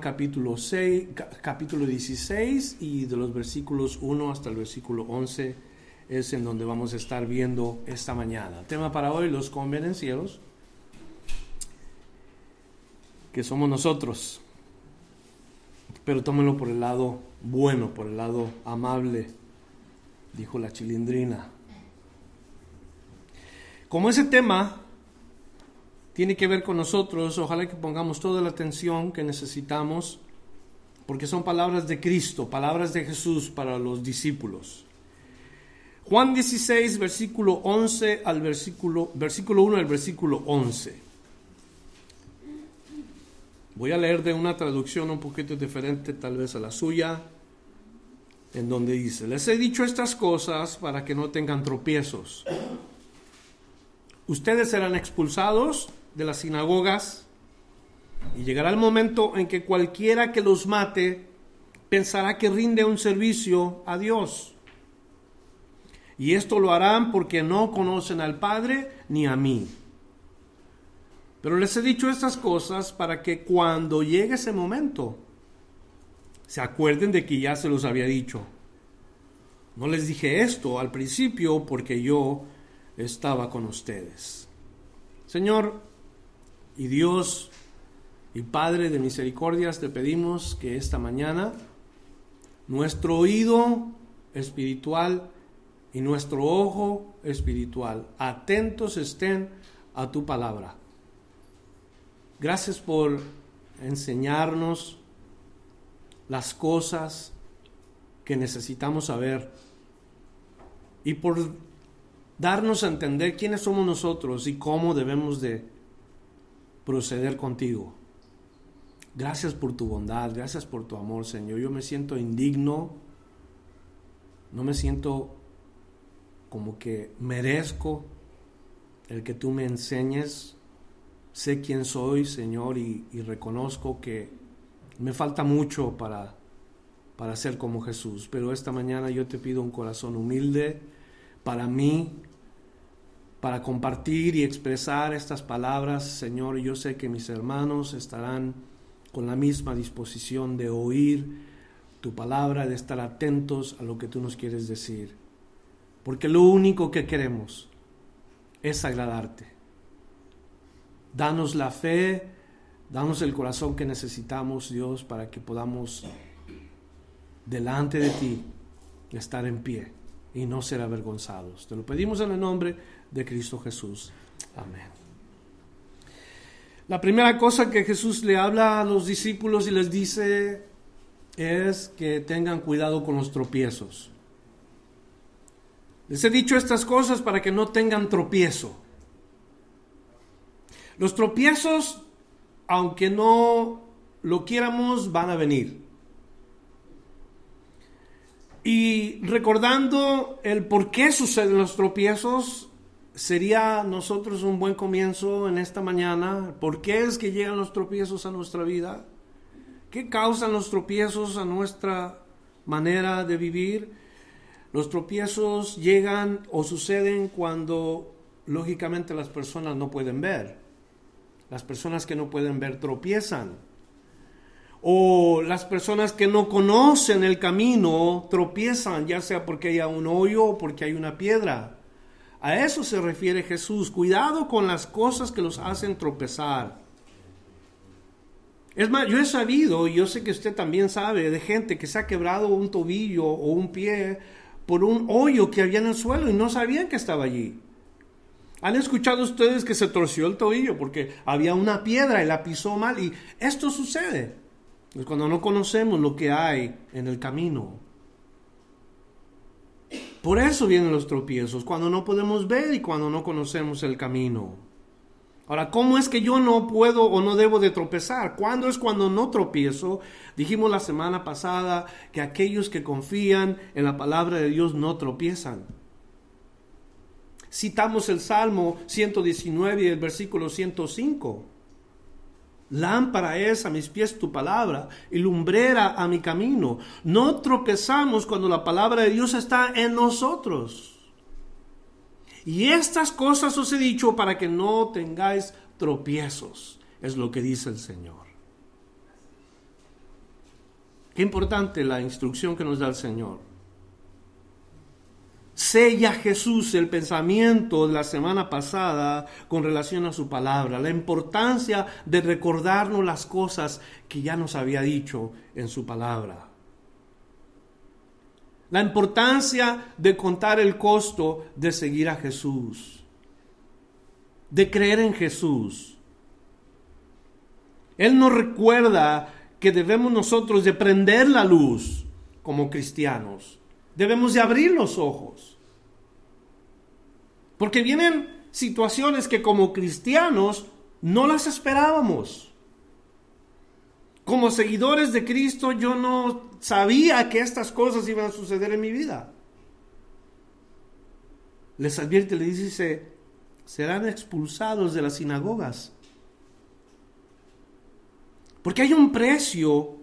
Capítulo 6, capítulo 16 y de los versículos 1 hasta el versículo 11 es en donde vamos a estar viendo esta mañana. Tema para hoy, los convenencieros, que somos nosotros. Pero tómenlo por el lado bueno, por el lado amable, dijo la chilindrina. Como ese tema tiene que ver con nosotros, ojalá que pongamos toda la atención que necesitamos, porque son palabras de Cristo, palabras de Jesús para los discípulos. Juan 16, versículo 11 al versículo, versículo 1 al versículo 11. Voy a leer de una traducción un poquito diferente tal vez a la suya, en donde dice, les he dicho estas cosas para que no tengan tropiezos. Ustedes serán expulsados de las sinagogas y llegará el momento en que cualquiera que los mate pensará que rinde un servicio a Dios. Y esto lo harán porque no conocen al Padre ni a mí. Pero les he dicho estas cosas para que cuando llegue ese momento se acuerden de que ya se los había dicho. No les dije esto al principio porque yo estaba con ustedes. Señor y Dios y Padre de misericordias, te pedimos que esta mañana nuestro oído espiritual y nuestro ojo espiritual atentos estén a tu palabra. Gracias por enseñarnos las cosas que necesitamos saber y por darnos a entender quiénes somos nosotros y cómo debemos de proceder contigo. Gracias por tu bondad, gracias por tu amor, Señor. Yo me siento indigno, no me siento como que merezco el que tú me enseñes. Sé quién soy, Señor, y, reconozco que me falta mucho para, para ser como Jesús. Pero esta mañana yo te pido un corazón humilde para mí, para compartir y expresar estas palabras, Señor. Yo sé que mis hermanos estarán con la misma disposición de oír tu palabra, de estar atentos a lo que tú nos quieres decir. Porque lo único que queremos es agradarte. Danos la fe, danos el corazón que necesitamos, Dios, para que podamos delante de ti estar en pie y no ser avergonzados. Te lo pedimos en el nombre de Cristo Jesús. Amén. La primera cosa que Jesús le habla a los discípulos y les dice es que tengan cuidado con los tropiezos. Les he dicho estas cosas para que no tengan tropiezo. Los tropiezos, aunque no lo quieramos, van a venir. Y recordando el por qué suceden los tropiezos, sería nosotros un buen comienzo en esta mañana. ¿Por qué es que llegan los tropiezos a nuestra vida? ¿Qué causan los tropiezos a nuestra manera de vivir? Los tropiezos llegan o suceden cuando lógicamente las personas no pueden ver. Las personas que no pueden ver tropiezan. O las personas que no conocen el camino tropiezan, ya sea porque haya un hoyo o porque hay una piedra. A eso se refiere Jesús. Cuidado con las cosas que los hacen tropezar. Es más, yo he sabido, y yo sé que usted también sabe, de gente que se ha quebrado un tobillo o un pie por un hoyo que había en el suelo y no sabían que estaba allí. ¿Han escuchado ustedes que se torció el tobillo porque había una piedra y la pisó mal? Y esto sucede. Cuando no conocemos lo que hay en el camino. Por eso vienen los tropiezos, cuando no podemos ver y cuando no conocemos el camino. Ahora, ¿cómo es que yo no puedo o no debo de tropezar? ¿Cuándo es cuando no tropiezo? Dijimos la semana pasada que aquellos que confían en la palabra de Dios no tropiezan. Citamos el Salmo 119 y el versículo 105. Lámpara es a mis pies tu palabra y lumbrera a mi camino. No tropezamos cuando la palabra de Dios está en nosotros. Y estas cosas os he dicho para que no tengáis tropiezos, es lo que dice el Señor. Qué importante la instrucción que nos da el Señor. Sella Jesús el pensamiento de la semana pasada con relación a su palabra, la importancia de recordarnos las cosas que ya nos había dicho en su palabra. La importancia de contar el costo de seguir a Jesús, de creer en Jesús. Él nos recuerda que debemos nosotros de prender la luz como cristianos. Debemos de abrir los ojos. Porque vienen situaciones que como cristianos no las esperábamos. Como seguidores de Cristo yo no sabía que estas cosas iban a suceder en mi vida. Les advierte, le dice, serán expulsados de las sinagogas. Porque hay un precio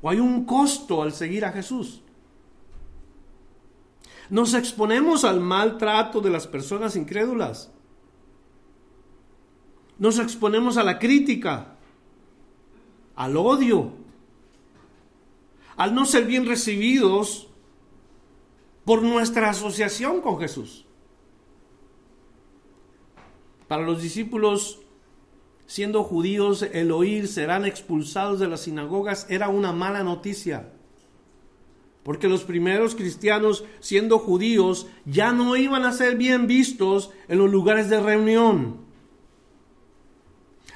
o hay un costo al seguir a Jesús. Nos exponemos al maltrato de las personas incrédulas. Nos exponemos a la crítica al odio, al no ser bien recibidos por nuestra asociación con Jesús. Para los discípulos, siendo judíos, el oír serán expulsados de las sinagogas era una mala noticia. Porque los primeros cristianos, siendo judíos, ya no iban a ser bien vistos en los lugares de reunión.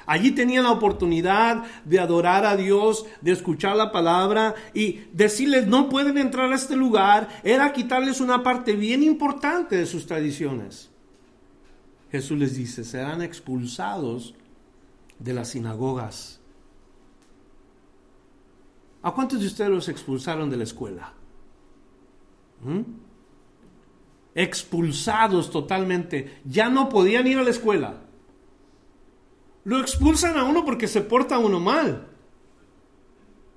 Allí tenían la oportunidad de adorar a Dios, de escuchar la palabra y decirles no pueden entrar a este lugar, era quitarles una parte bien importante de sus tradiciones. Jesús les dice, serán expulsados de las sinagogas. ¿A cuántos de ustedes los expulsaron de la escuela? ¿Mm? Expulsados totalmente. Ya no podían ir a la escuela. Lo expulsan a uno porque se porta uno mal.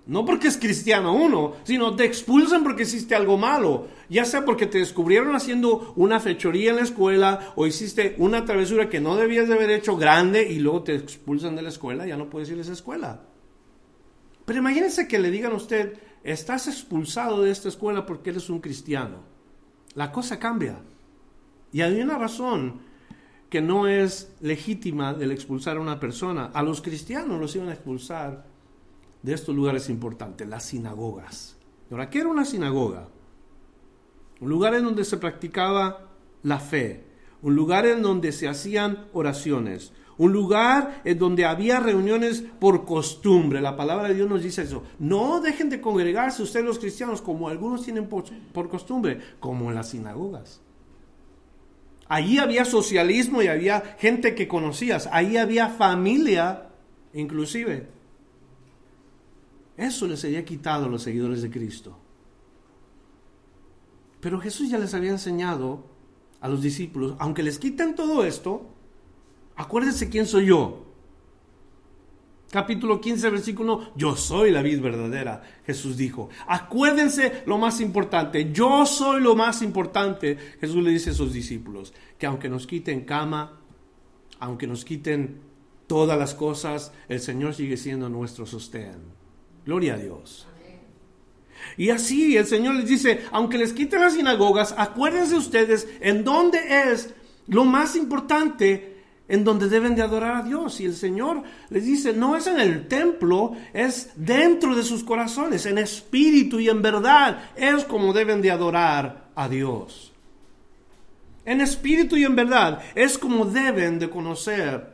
No porque es cristiano uno, sino te expulsan porque hiciste algo malo. Ya sea porque te descubrieron haciendo una fechoría en la escuela o hiciste una travesura que no debías de haber hecho grande y luego te expulsan de la escuela, ya no puedes ir a esa escuela. Pero imagínense que le digan a usted, estás expulsado de esta escuela porque eres un cristiano. La cosa cambia. Y hay una razón que no es legítima el expulsar a una persona. A los cristianos los iban a expulsar de estos lugares importantes, las sinagogas. Ahora, ¿qué era una sinagoga? Un lugar en donde se practicaba la fe, un lugar en donde se hacían oraciones, un lugar en donde había reuniones por costumbre. La palabra de Dios nos dice eso. No dejen de congregarse ustedes los cristianos como algunos tienen por, por costumbre, como en las sinagogas. Allí había socialismo y había gente que conocías. Allí había familia, inclusive. Eso les había quitado a los seguidores de Cristo. Pero Jesús ya les había enseñado a los discípulos, aunque les quiten todo esto, acuérdense quién soy yo capítulo 15, versículo yo soy la vid verdadera, Jesús dijo. Acuérdense lo más importante, yo soy lo más importante, Jesús le dice a sus discípulos, que aunque nos quiten cama, aunque nos quiten todas las cosas, el Señor sigue siendo nuestro sostén. Gloria a Dios. Y así el Señor les dice, aunque les quiten las sinagogas, acuérdense ustedes en dónde es lo más importante en donde deben de adorar a Dios. Y el Señor les dice, no es en el templo, es dentro de sus corazones, en espíritu y en verdad, es como deben de adorar a Dios. En espíritu y en verdad, es como deben de conocer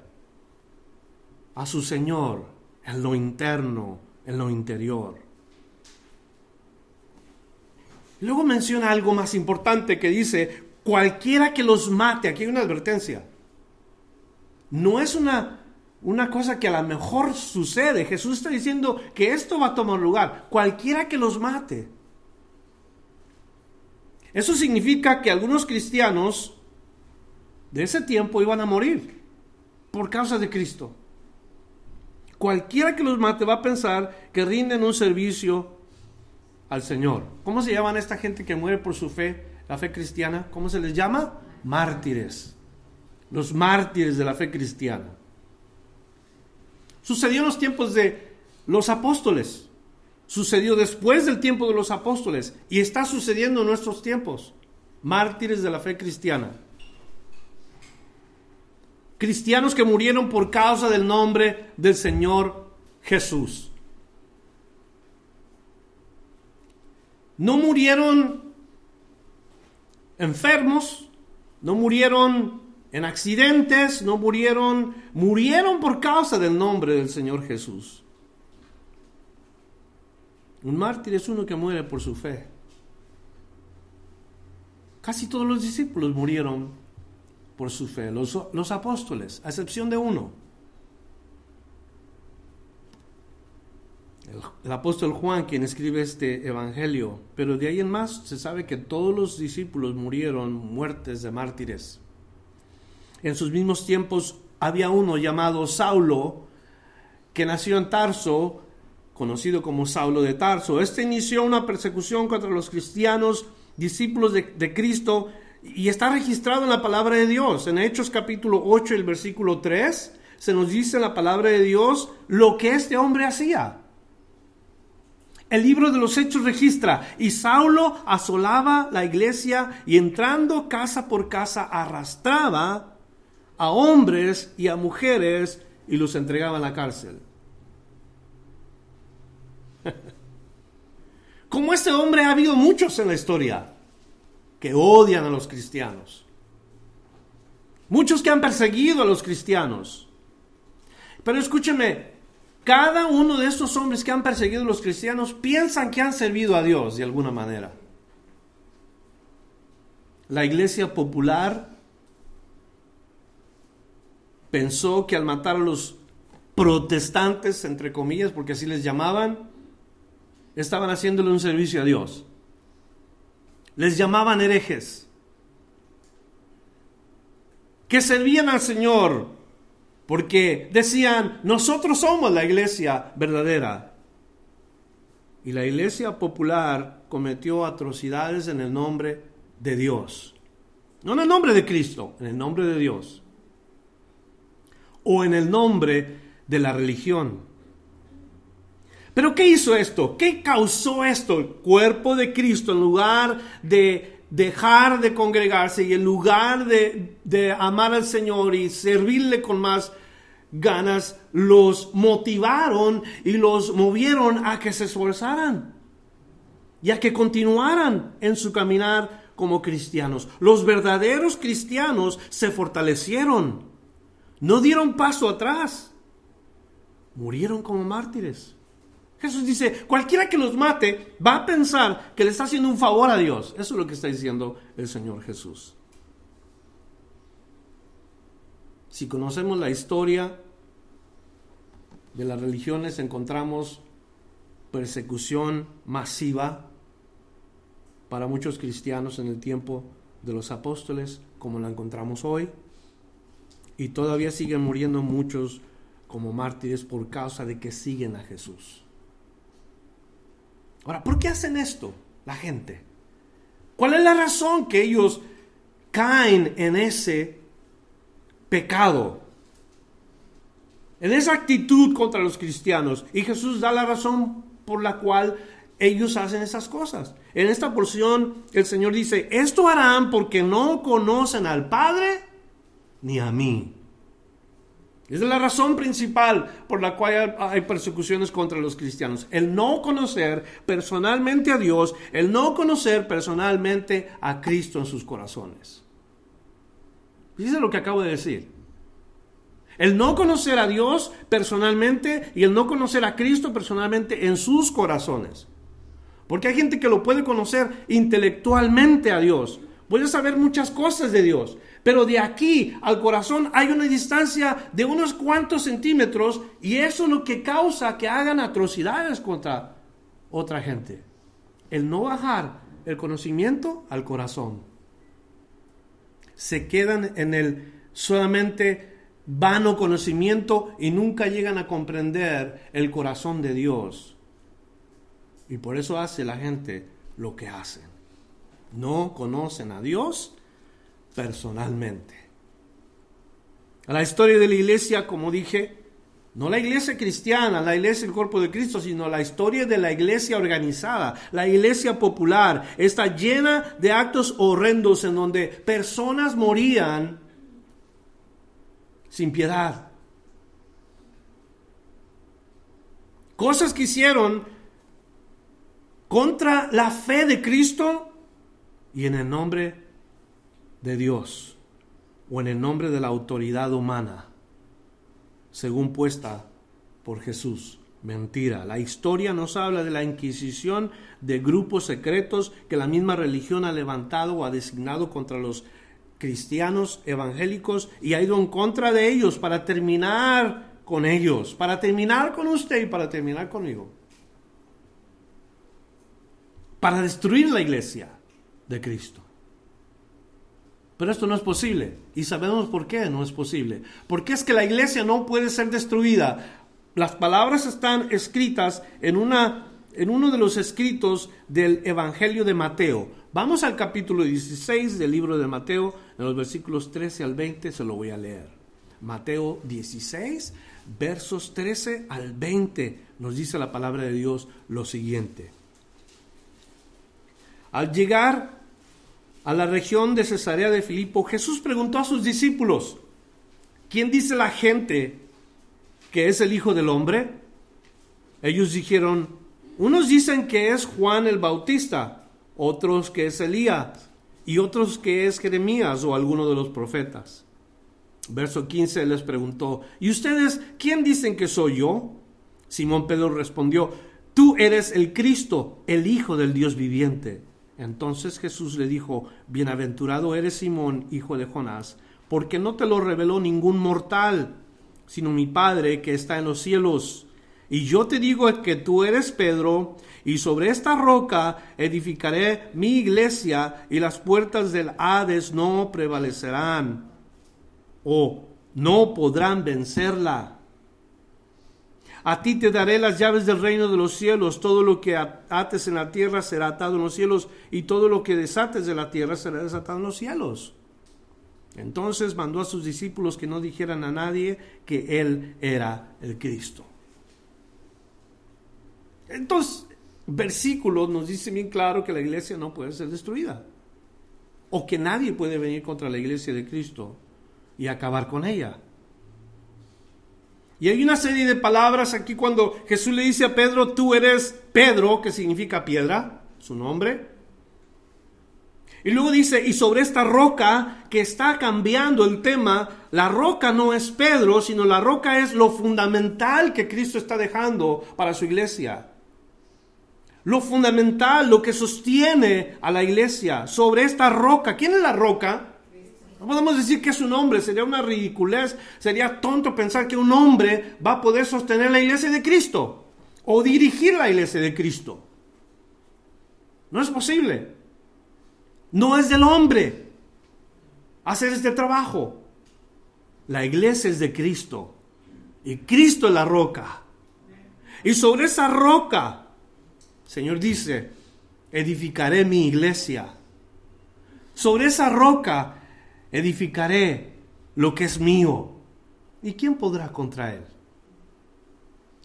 a su Señor en lo interno, en lo interior. Luego menciona algo más importante que dice, cualquiera que los mate, aquí hay una advertencia, no es una, una cosa que a lo mejor sucede. Jesús está diciendo que esto va a tomar lugar. Cualquiera que los mate. Eso significa que algunos cristianos de ese tiempo iban a morir por causa de Cristo. Cualquiera que los mate va a pensar que rinden un servicio al Señor. ¿Cómo se llaman esta gente que muere por su fe, la fe cristiana? ¿Cómo se les llama? Mártires. Los mártires de la fe cristiana. Sucedió en los tiempos de los apóstoles. Sucedió después del tiempo de los apóstoles. Y está sucediendo en nuestros tiempos. Mártires de la fe cristiana cristianos que murieron por causa del nombre del Señor Jesús. No murieron enfermos, no murieron en accidentes, no murieron, murieron por causa del nombre del Señor Jesús. Un mártir es uno que muere por su fe. Casi todos los discípulos murieron por su fe, los, los apóstoles, a excepción de uno. El, el, apóstol Juan, quien escribe este evangelio, pero de ahí en más se sabe que todos los discípulos murieron muertes de mártires. En sus mismos tiempos había uno llamado Saulo, que nació en Tarso, conocido como Saulo de Tarso. Este inició una persecución contra los cristianos, discípulos de, Cristo, y está registrado en la palabra de Dios. En Hechos capítulo 8, el versículo 3, se nos dice en la palabra de Dios lo que este hombre hacía. El libro de los Hechos registra, y Saulo asolaba la iglesia y entrando casa por casa arrastraba a hombres y a mujeres y los entregaba a la cárcel. Como este hombre ha habido muchos en la historia que odian a los cristianos. Muchos que han perseguido a los cristianos. Pero escúcheme, cada uno de estos hombres que han perseguido a los cristianos piensan que han servido a Dios de alguna manera. La iglesia popular pensó que al matar a los protestantes, entre comillas, porque así les llamaban, estaban haciéndole un servicio a Dios les llamaban herejes, que servían al Señor, porque decían, nosotros somos la iglesia verdadera. Y la iglesia popular cometió atrocidades en el nombre de Dios. No en el nombre de Cristo, en el nombre de Dios. O en el nombre de la religión. Pero ¿qué hizo esto? ¿Qué causó esto? El cuerpo de Cristo, en lugar de dejar de congregarse y en lugar de, amar al Señor y servirle con más ganas, los motivaron y los movieron a que se esforzaran y a que continuaran en su caminar como cristianos. Los verdaderos cristianos se fortalecieron, no dieron paso atrás, murieron como mártires. Jesús dice, cualquiera que los mate va a pensar que le está haciendo un favor a Dios. Eso es lo que está diciendo el Señor Jesús. Si conocemos la historia de las religiones, encontramos persecución masiva para muchos cristianos en el tiempo de los apóstoles, como la encontramos hoy. Y todavía siguen muriendo muchos como mártires por causa de que siguen a Jesús. Ahora, ¿por qué hacen esto la gente? ¿Cuál es la razón que ellos caen en ese pecado? En esa actitud contra los cristianos. Y Jesús da la razón por la cual ellos hacen esas cosas. En esta porción el Señor dice, esto harán porque no conocen al Padre ni a mí. Esa es la razón principal por la cual hay persecuciones contra los cristianos. El no conocer personalmente a Dios, el no conocer personalmente a Cristo en sus corazones. Dice lo que acabo de decir. El no conocer a Dios personalmente y el no conocer a Cristo personalmente en sus corazones. Porque hay gente que lo puede conocer intelectualmente a Dios, puedes saber muchas cosas de Dios, pero de aquí al corazón hay una distancia de unos cuantos centímetros y eso es lo que causa que hagan atrocidades contra otra gente. El no bajar el conocimiento al corazón. Se quedan en el solamente vano conocimiento y nunca llegan a comprender el corazón de Dios. Y por eso hace la gente lo que hace. No conocen a Dios personalmente. La historia de la iglesia, como dije, no la iglesia cristiana, la iglesia del cuerpo de Cristo, sino la historia de la iglesia organizada, la iglesia popular, está llena de actos horrendos en donde personas morían sin piedad. Cosas que hicieron contra la fe de Cristo y en el nombre de Dios o en el nombre de la autoridad humana, según puesta por Jesús. Mentira. La historia nos habla de la Inquisición de grupos secretos que la misma religión ha levantado o ha designado contra los cristianos evangélicos y ha ido en contra de ellos para terminar con ellos, para terminar con usted y para terminar conmigo. Para destruir la iglesia de Cristo. Pero esto no es posible. Y sabemos por qué no es posible. Porque es que la iglesia no puede ser destruida. Las palabras están escritas en, una, en uno de los escritos del Evangelio de Mateo. Vamos al capítulo 16 del libro de Mateo, en los versículos 13 al 20, se lo voy a leer. Mateo 16, versos 13 al 20, nos dice la palabra de Dios lo siguiente. Al llegar a la región de Cesarea de Filipo, Jesús preguntó a sus discípulos, ¿quién dice la gente que es el Hijo del Hombre? Ellos dijeron, unos dicen que es Juan el Bautista, otros que es Elías y otros que es Jeremías o alguno de los profetas. Verso 15 les preguntó, ¿y ustedes quién dicen que soy yo? Simón Pedro respondió, tú eres el Cristo, el Hijo del Dios viviente. Entonces Jesús le dijo, Bienaventurado eres Simón, hijo de Jonás, porque no te lo reveló ningún mortal, sino mi Padre que está en los cielos. Y yo te digo que tú eres Pedro, y sobre esta roca edificaré mi iglesia, y las puertas del Hades no prevalecerán, o no podrán vencerla. A ti te daré las llaves del reino de los cielos. Todo lo que ates en la tierra será atado en los cielos y todo lo que desates de la tierra será desatado en los cielos. Entonces mandó a sus discípulos que no dijeran a nadie que él era el Cristo. Entonces, versículos nos dice bien claro que la iglesia no puede ser destruida. O que nadie puede venir contra la iglesia de Cristo y acabar con ella. Y hay una serie de palabras aquí cuando Jesús le dice a Pedro, tú eres Pedro, que significa piedra, su nombre. Y luego dice, y sobre esta roca que está cambiando el tema, la roca no es Pedro, sino la roca es lo fundamental que Cristo está dejando para su iglesia. Lo fundamental, lo que sostiene a la iglesia sobre esta roca. ¿Quién es la roca? No podemos decir que es un hombre, sería una ridiculez, sería tonto pensar que un hombre va a poder sostener la iglesia de Cristo o dirigir la iglesia de Cristo. No es posible. No es del hombre hacer este trabajo. La iglesia es de Cristo y Cristo es la roca. Y sobre esa roca, Señor dice, edificaré mi iglesia. Sobre esa roca edificaré lo que es mío. ¿Y quién podrá contra él?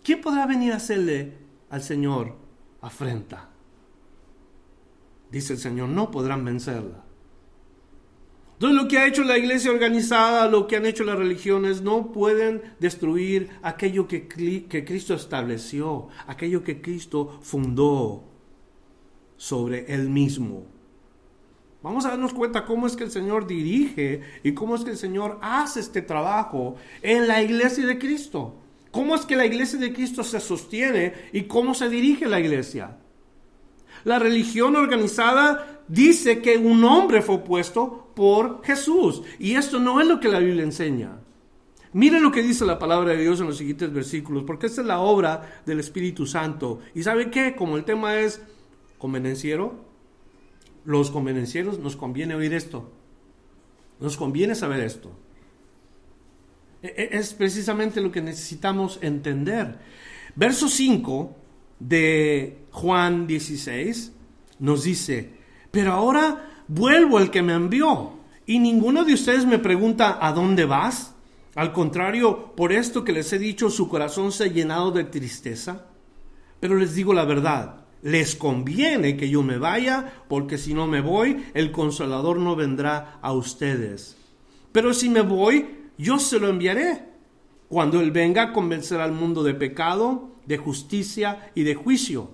¿Quién podrá venir a hacerle al Señor afrenta? Dice el Señor, no podrán vencerla. Entonces lo que ha hecho la iglesia organizada, lo que han hecho las religiones, no pueden destruir aquello que, que Cristo estableció, aquello que Cristo fundó sobre él mismo. Vamos a darnos cuenta cómo es que el Señor dirige y cómo es que el Señor hace este trabajo en la iglesia de Cristo. Cómo es que la iglesia de Cristo se sostiene y cómo se dirige la iglesia. La religión organizada dice que un hombre fue puesto por Jesús. Y esto no es lo que la Biblia enseña. Miren lo que dice la palabra de Dios en los siguientes versículos, porque esta es la obra del Espíritu Santo. ¿Y sabe qué? Como el tema es convenenciero, los convenencieros nos conviene oír esto. Nos conviene saber esto. E, e, es precisamente lo que necesitamos entender. Verso 5 de Juan 16 nos dice, pero ahora vuelvo al que me envió y ninguno de ustedes me pregunta, ¿a dónde vas? Al contrario, por esto que les he dicho, su corazón se ha llenado de tristeza. Pero les digo la verdad, les conviene que yo me vaya, porque si no me voy, el consolador no vendrá a ustedes. Pero si me voy, yo se lo enviaré. Cuando Él venga, convencerá al mundo de pecado, de justicia y de juicio.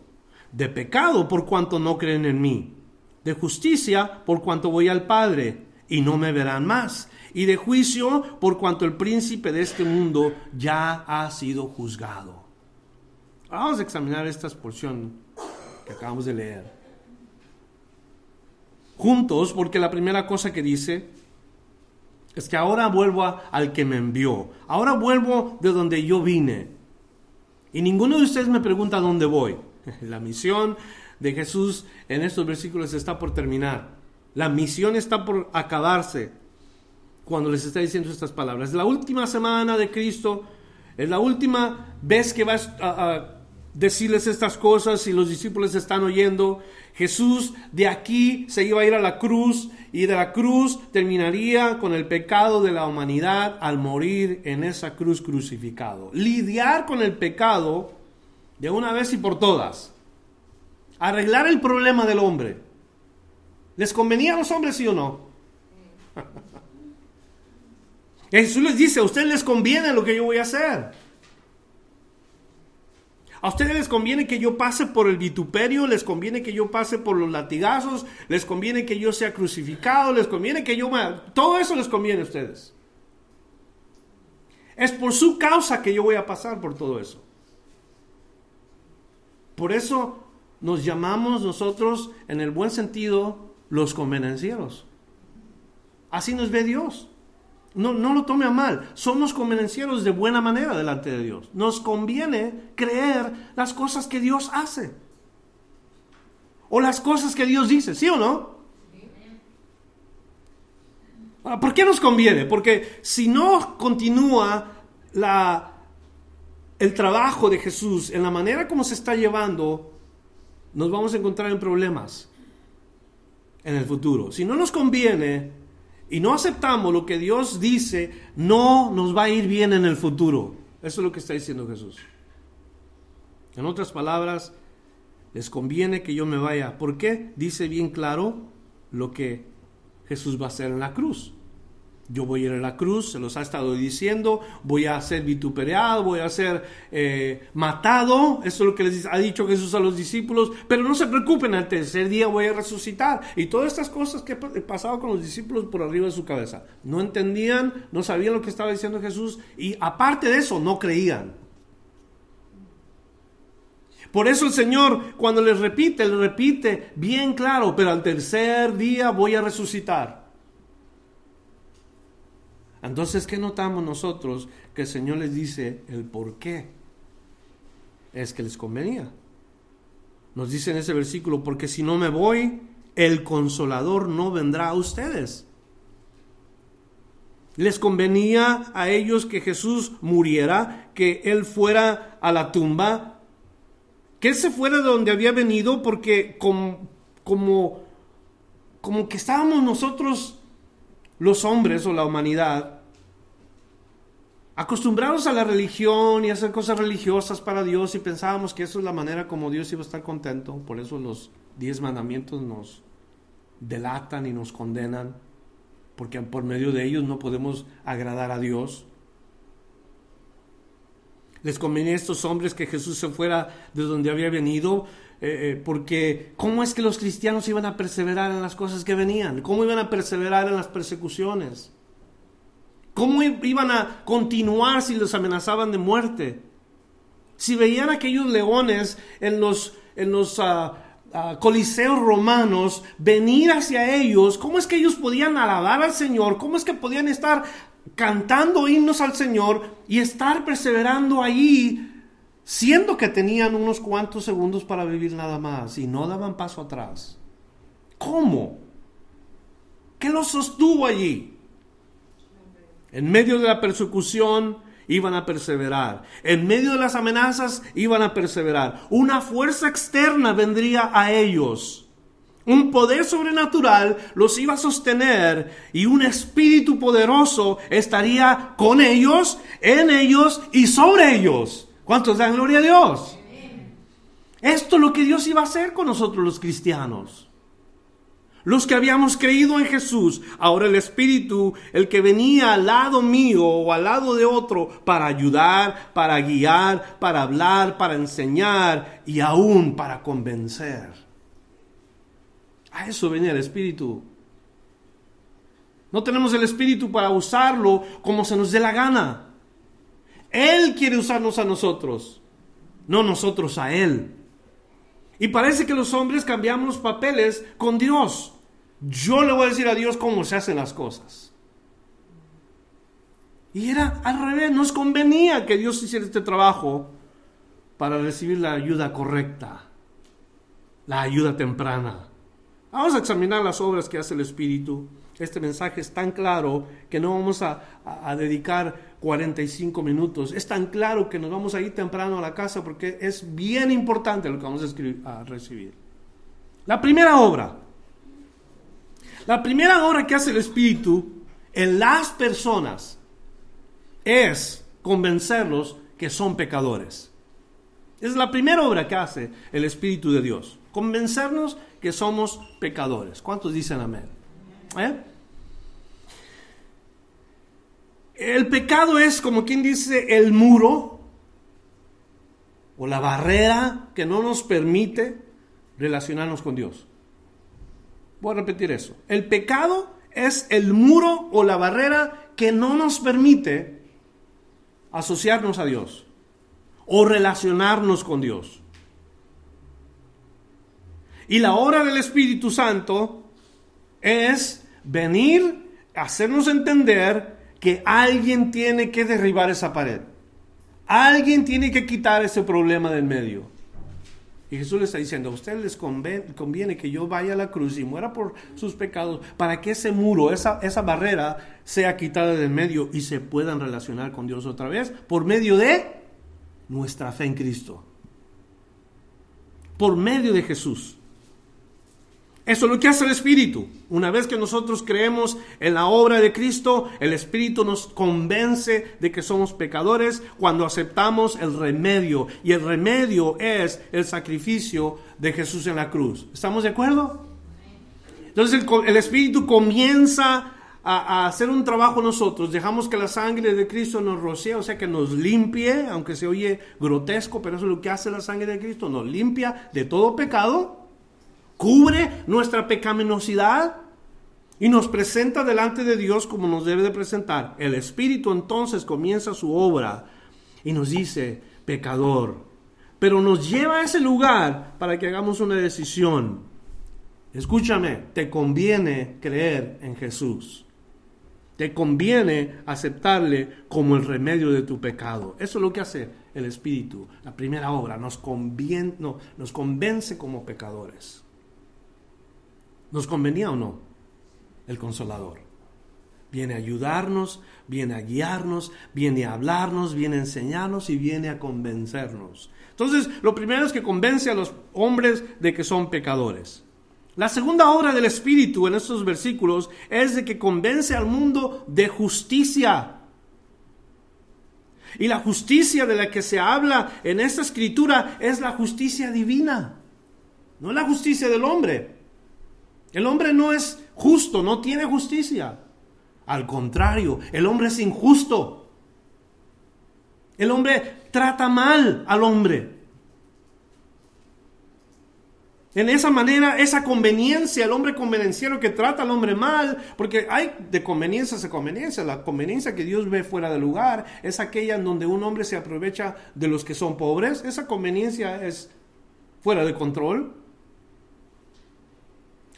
De pecado por cuanto no creen en mí. De justicia por cuanto voy al Padre y no me verán más. Y de juicio por cuanto el príncipe de este mundo ya ha sido juzgado. Vamos a examinar esta porción acabamos de leer. Juntos, porque la primera cosa que dice es que ahora vuelvo al que me envió. Ahora vuelvo de donde yo vine. Y ninguno de ustedes me pregunta dónde voy. La misión de Jesús en estos versículos está por terminar. La misión está por acabarse cuando les está diciendo estas palabras. La última semana de Cristo, es la última vez que va a, decirles estas cosas y los discípulos están oyendo. Jesús de aquí se iba a ir a la cruz y de la cruz terminaría con el pecado de la humanidad al morir en esa cruz crucificado. Lidiar con el pecado de una vez y por todas. Arreglar el problema del hombre. ¿Les convenía a los hombres, sí o no? Jesús les dice, a ustedes les conviene lo que yo voy a hacer. A ustedes les conviene que yo pase por el vituperio, les conviene que yo pase por los latigazos, les conviene que yo sea crucificado, les conviene que yo... Todo eso les conviene a ustedes. Es por su causa que yo voy a pasar por todo eso. Por eso nos llamamos nosotros, en el buen sentido, los convenencieros. Así nos ve Dios. No, no lo tome a mal. Somos convenencieros de buena manera delante de Dios. Nos conviene creer las cosas que Dios hace. O las cosas que Dios dice, ¿sí o no? ¿Por qué nos conviene? Porque si no continúa el trabajo de Jesús en la manera como se está llevando, nos vamos a encontrar en problemas en el futuro. Si no nos conviene, y no aceptamos lo que Dios dice, no nos va a ir bien en el futuro. Eso es lo que está diciendo Jesús. En otras palabras, les conviene que yo me vaya. ¿Por qué? Dice bien claro lo que Jesús va a hacer en la cruz. Yo voy a ir a la cruz, se los ha estado diciendo, voy a ser vituperado, voy a ser eh, matado, eso es lo que les ha dicho Jesús a los discípulos, pero no se preocupen, al tercer día voy a resucitar. Y todas estas cosas que pasado con los discípulos por arriba de su cabeza. No entendían, no sabían lo que estaba diciendo Jesús y aparte de eso, no creían. Por eso el Señor, cuando les repite, le repite bien claro, pero al tercer día voy a resucitar. Entonces, ¿qué notamos nosotros? Que el Señor les dice el por qué. Es que les convenía. Nos dice en ese versículo, porque si no me voy, el consolador no vendrá a ustedes. Les convenía a ellos que Jesús muriera, que Él fuera a la tumba, que Él se fuera de donde había venido, porque como, como, como que estábamos nosotros los hombres o la humanidad, acostumbrados a la religión y a hacer cosas religiosas para Dios y pensábamos que eso es la manera como Dios iba a estar contento, por eso los diez mandamientos nos delatan y nos condenan, porque por medio de ellos no podemos agradar a Dios. Les convenía a estos hombres que Jesús se fuera de donde había venido, eh, eh, porque ¿cómo es que los cristianos iban a perseverar en las cosas que venían? ¿Cómo iban a perseverar en las persecuciones? ¿Cómo iban a continuar si los amenazaban de muerte? Si veían aquellos leones en los, en los, ah, coliseos romanos, venir hacia ellos, cómo es que ellos podían alabar al Señor, cómo es que podían estar cantando himnos al Señor y estar perseverando ahí, siendo que tenían unos cuantos segundos para vivir nada más y no daban paso atrás. ¿Cómo? ¿Qué los sostuvo allí? En medio de la persecución, iban a perseverar. En medio de las amenazas iban a perseverar. Una fuerza externa vendría a ellos. Un poder sobrenatural los iba a sostener y un espíritu poderoso estaría con ellos, en ellos y sobre ellos. ¿Cuántos dan gloria a Dios? Esto es lo que Dios iba a hacer con nosotros los cristianos. Los que habíamos creído en Jesús, ahora el Espíritu, el que venía al lado mío o al lado de otro para ayudar, para guiar, para hablar, para enseñar y aún para convencer. A eso venía el Espíritu. No tenemos el Espíritu para usarlo como se nos dé la gana. Él quiere usarnos a nosotros, no nosotros a Él. Y parece que los hombres cambiamos los papeles con Dios. Yo le voy a decir a Dios cómo se hacen las cosas. Y era al revés, nos convenía que Dios hiciera este trabajo para recibir la ayuda correcta, la ayuda temprana. Vamos a examinar las obras que hace el Espíritu. Este mensaje es tan claro que no vamos a, dedicar 45 minutos. Es tan claro que nos vamos a ir temprano a la casa porque es bien importante lo que vamos a, a recibir. La primera obra. La primera obra que hace el Espíritu en las personas es convencerlos que son pecadores. Es la primera obra que hace el Espíritu de Dios. Convencernos que somos pecadores. ¿Cuántos dicen amén? ¿Eh? El pecado es como quien dice el muro o la barrera que no nos permite relacionarnos con Dios. Voy a repetir eso. El pecado es el muro o la barrera que no nos permite asociarnos a Dios o relacionarnos con Dios. Y la obra del Espíritu Santo es venir, hacernos entender que alguien tiene que derribar esa pared. Alguien tiene que quitar ese problema del medio. Y Jesús le está diciendo, a ustedes les conviene, que yo vaya a la cruz y muera por sus pecados para que ese muro, esa, esa barrera sea quitada del medio y se puedan relacionar con Dios otra vez por medio de nuestra fe en Cristo. Por medio de Jesús. Eso es lo que hace el Espíritu. Una vez que nosotros creemos en la obra de Cristo, el Espíritu nos convence de que somos pecadores cuando aceptamos el remedio. Y el remedio es el sacrificio de Jesús en la cruz. ¿Estamos de acuerdo? Entonces el, Espíritu comienza a, hacer un trabajo nosotros. Dejamos que la sangre de Cristo nos rocee, o sea que nos limpie, aunque se oye grotesco, pero eso es lo que hace la sangre de Cristo. Nos limpia de todo pecado cubre nuestra pecaminosidad y nos presenta delante de Dios como nos debe de presentar. El Espíritu entonces comienza su obra y nos dice, pecador, pero nos lleva a ese lugar para que hagamos una decisión. Escúchame, te conviene creer en Jesús. Te conviene aceptarle como el remedio de tu pecado. Eso es lo que hace el Espíritu. La primera obra nos, conviene, no, nos convence como pecadores. ¿Nos convenía o no? El consolador. Viene a ayudarnos, viene a guiarnos, viene a hablarnos, viene a enseñarnos y viene a convencernos. Entonces, lo primero es que convence a los hombres de que son pecadores. La segunda obra del Espíritu en estos versículos es de que convence al mundo de justicia. Y la justicia de la que se habla en esta escritura es la justicia divina, no la justicia del hombre. El hombre no es justo, no tiene justicia. Al contrario, el hombre es injusto. El hombre trata mal al hombre. En esa manera, esa conveniencia, el hombre convenenciero que trata al hombre mal, porque hay de conveniencias a conveniencias. La conveniencia que Dios ve fuera de lugar es aquella en donde un hombre se aprovecha de los que son pobres. Esa conveniencia es fuera de control.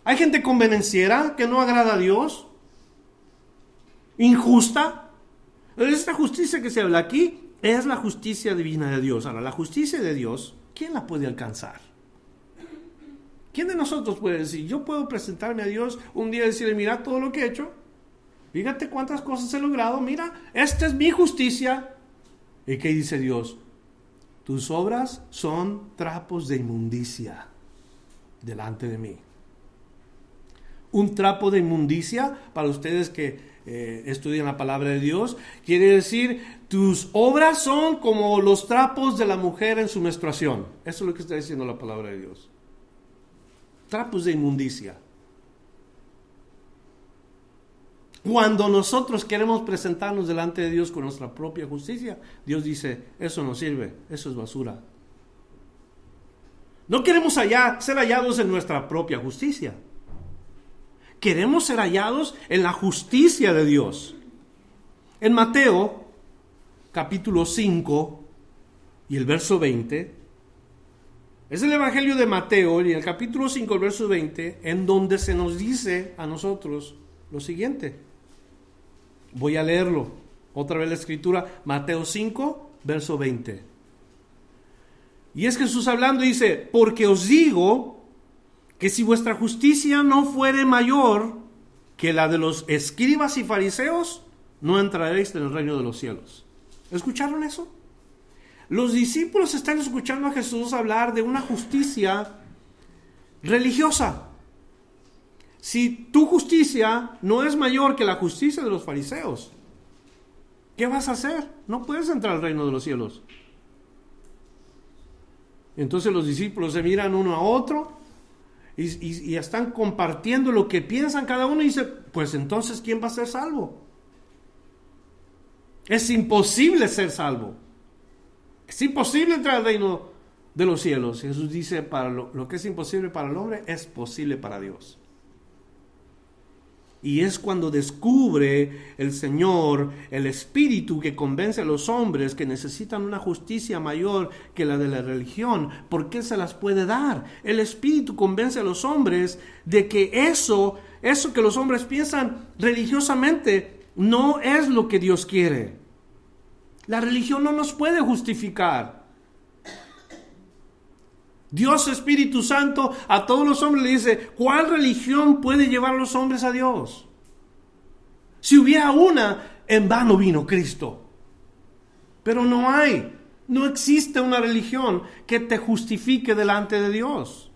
Hay gente convenenciera que no agrada a Dios, injusta. Esta justicia que se habla aquí es la justicia divina de Dios. Ahora, la justicia de Dios, ¿quién la puede alcanzar? ¿Quién de nosotros puede decir, yo puedo presentarme a Dios un día y decirle, mira todo lo que he hecho, fíjate cuántas cosas he logrado, mira, esta es mi justicia. ¿Y qué dice Dios? Tus obras son trapos de inmundicia delante de mí. Un trapo de inmundicia, para ustedes que eh, estudian la palabra de Dios, quiere decir, tus obras son como los trapos de la mujer en su menstruación. Eso es lo que está diciendo la palabra de Dios. Trapos de inmundicia. Cuando nosotros queremos presentarnos delante de Dios con nuestra propia justicia, Dios dice, eso no sirve, eso es basura. No queremos ser hallados en nuestra propia justicia. Queremos ser hallados en la justicia de Dios. En Mateo, capítulo 5 y el verso 20, es el Evangelio de Mateo y el capítulo 5, el verso 20, en donde se nos dice a nosotros lo siguiente. Voy a leerlo. Otra vez la escritura, Mateo 5, verso 20. Y es Jesús hablando dice, porque os digo que si vuestra justicia no fuere mayor que la de los escribas y fariseos, no entraréis en el reino de los cielos. ¿Escucharon eso? Los discípulos están escuchando a Jesús hablar de una justicia religiosa si tu justicia no es mayor que la justicia de los fariseos, ¿qué vas a hacer? No puedes entrar al reino de los cielos. Entonces los discípulos se miran uno a otro y, están compartiendo lo que piensan cada uno y dice, pues entonces ¿quién va a ser salvo? Es imposible ser salvo. Es imposible entrar al reino de los cielos. Jesús dice, para lo que es imposible para el hombre es posible para Dios. Y es cuando descubre el Señor el espíritu que convence a los hombres que necesitan una justicia mayor que la de la religión. ¿Por qué se las puede dar? El espíritu convence a los hombres de que eso, eso que los hombres piensan religiosamente, no es lo que Dios quiere. La religión no nos puede justificar. Dios Espíritu Santo a todos los hombres le dice, ¿cuál religión puede llevar a los hombres a Dios? Si hubiera una, en vano vino Cristo. Pero no hay, no existe una religión que te justifique delante de Dios.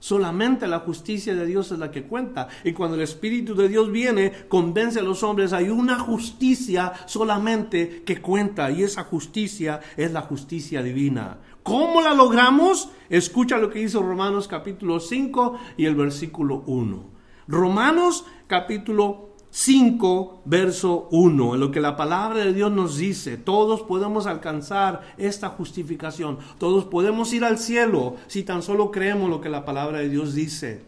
Solamente la justicia de Dios es la que cuenta. Y cuando el Espíritu de Dios viene, convence a los hombres, hay una justicia solamente que cuenta. Y esa justicia es la justicia divina. ¿Cómo la logramos? Escucha lo que dice Romanos capítulo 5 y el versículo 1. Romanos capítulo 5, verso 1, en lo que la palabra de Dios nos dice, todos podemos alcanzar esta justificación, todos podemos ir al cielo si tan solo creemos lo que la palabra de Dios dice.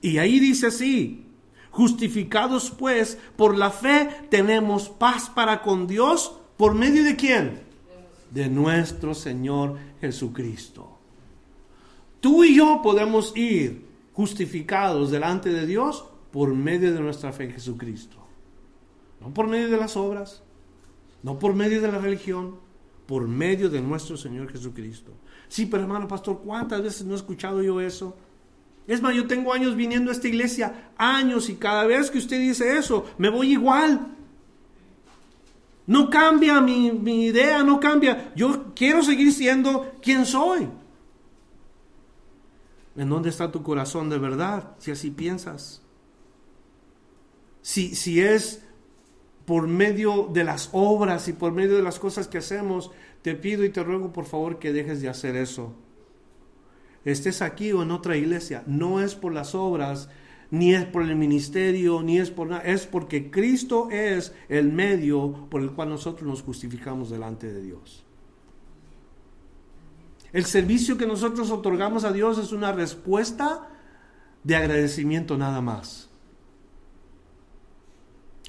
Y ahí dice así, justificados pues por la fe tenemos paz para con Dios, ¿por medio de quién? De nuestro Señor Jesucristo. Tú y yo podemos ir justificados delante de Dios por medio de nuestra fe en Jesucristo. No por medio de las obras, no por medio de la religión, por medio de nuestro Señor Jesucristo. Sí, pero hermano pastor, ¿cuántas veces no he escuchado yo eso? Es más, yo tengo años viniendo a esta iglesia, años, y cada vez que usted dice eso, me voy igual. No cambia mi, idea, no cambia. Yo quiero seguir siendo quien soy. ¿En dónde está tu corazón de verdad? Si así piensas. Si, si es por medio de las obras y por medio de las cosas que hacemos, te pido y te ruego por favor que dejes de hacer eso. Estés aquí o en otra iglesia, no es por las obras ni es por el ministerio, ni es por nada, es porque Cristo es el medio por el cual nosotros nos justificamos delante de Dios. El servicio que nosotros otorgamos a Dios es una respuesta de agradecimiento nada más.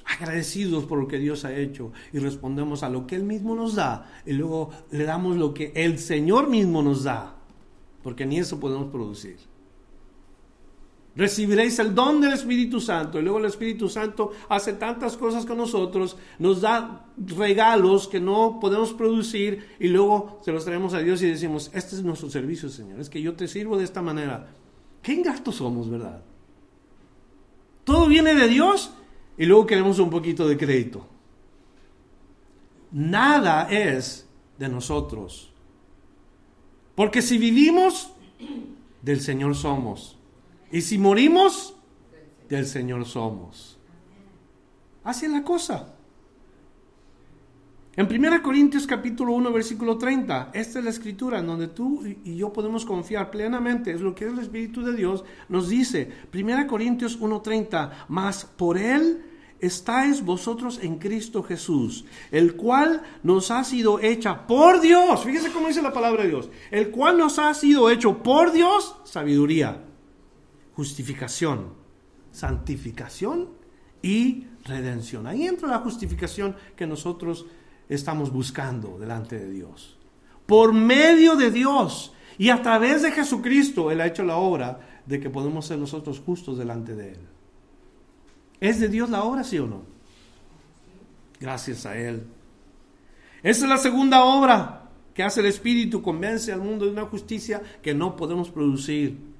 Agradecidos por lo que Dios ha hecho y respondemos a lo que Él mismo nos da y luego le damos lo que el Señor mismo nos da, porque ni eso podemos producir. Recibiréis el don del Espíritu Santo. Y luego el Espíritu Santo hace tantas cosas con nosotros, nos da regalos que no podemos producir y luego se los traemos a Dios y decimos, este es nuestro servicio, Señor, es que yo te sirvo de esta manera. Qué ingratos somos, ¿verdad? Todo viene de Dios y luego queremos un poquito de crédito. Nada es de nosotros. Porque si vivimos, del Señor somos. Y si morimos, del Señor somos. Así es la cosa. En 1 Corintios capítulo 1 versículo 30, esta es la escritura en donde tú y yo podemos confiar plenamente, es lo que el Espíritu de Dios, nos dice, 1 Corintios 1.30, mas por Él estáis vosotros en Cristo Jesús, el cual nos ha sido hecha por Dios, fíjese cómo dice la palabra de Dios, el cual nos ha sido hecho por Dios sabiduría, justificación, santificación y redención. Ahí entra la justificación que nosotros estamos buscando delante de Dios. Por medio de Dios y a través de Jesucristo, Él ha hecho la obra de que podemos ser nosotros justos delante de Él. ¿Es de Dios la obra, sí o no? Gracias a Él. Esa es la segunda obra que hace el Espíritu, convence al mundo de una justicia que no podemos producir.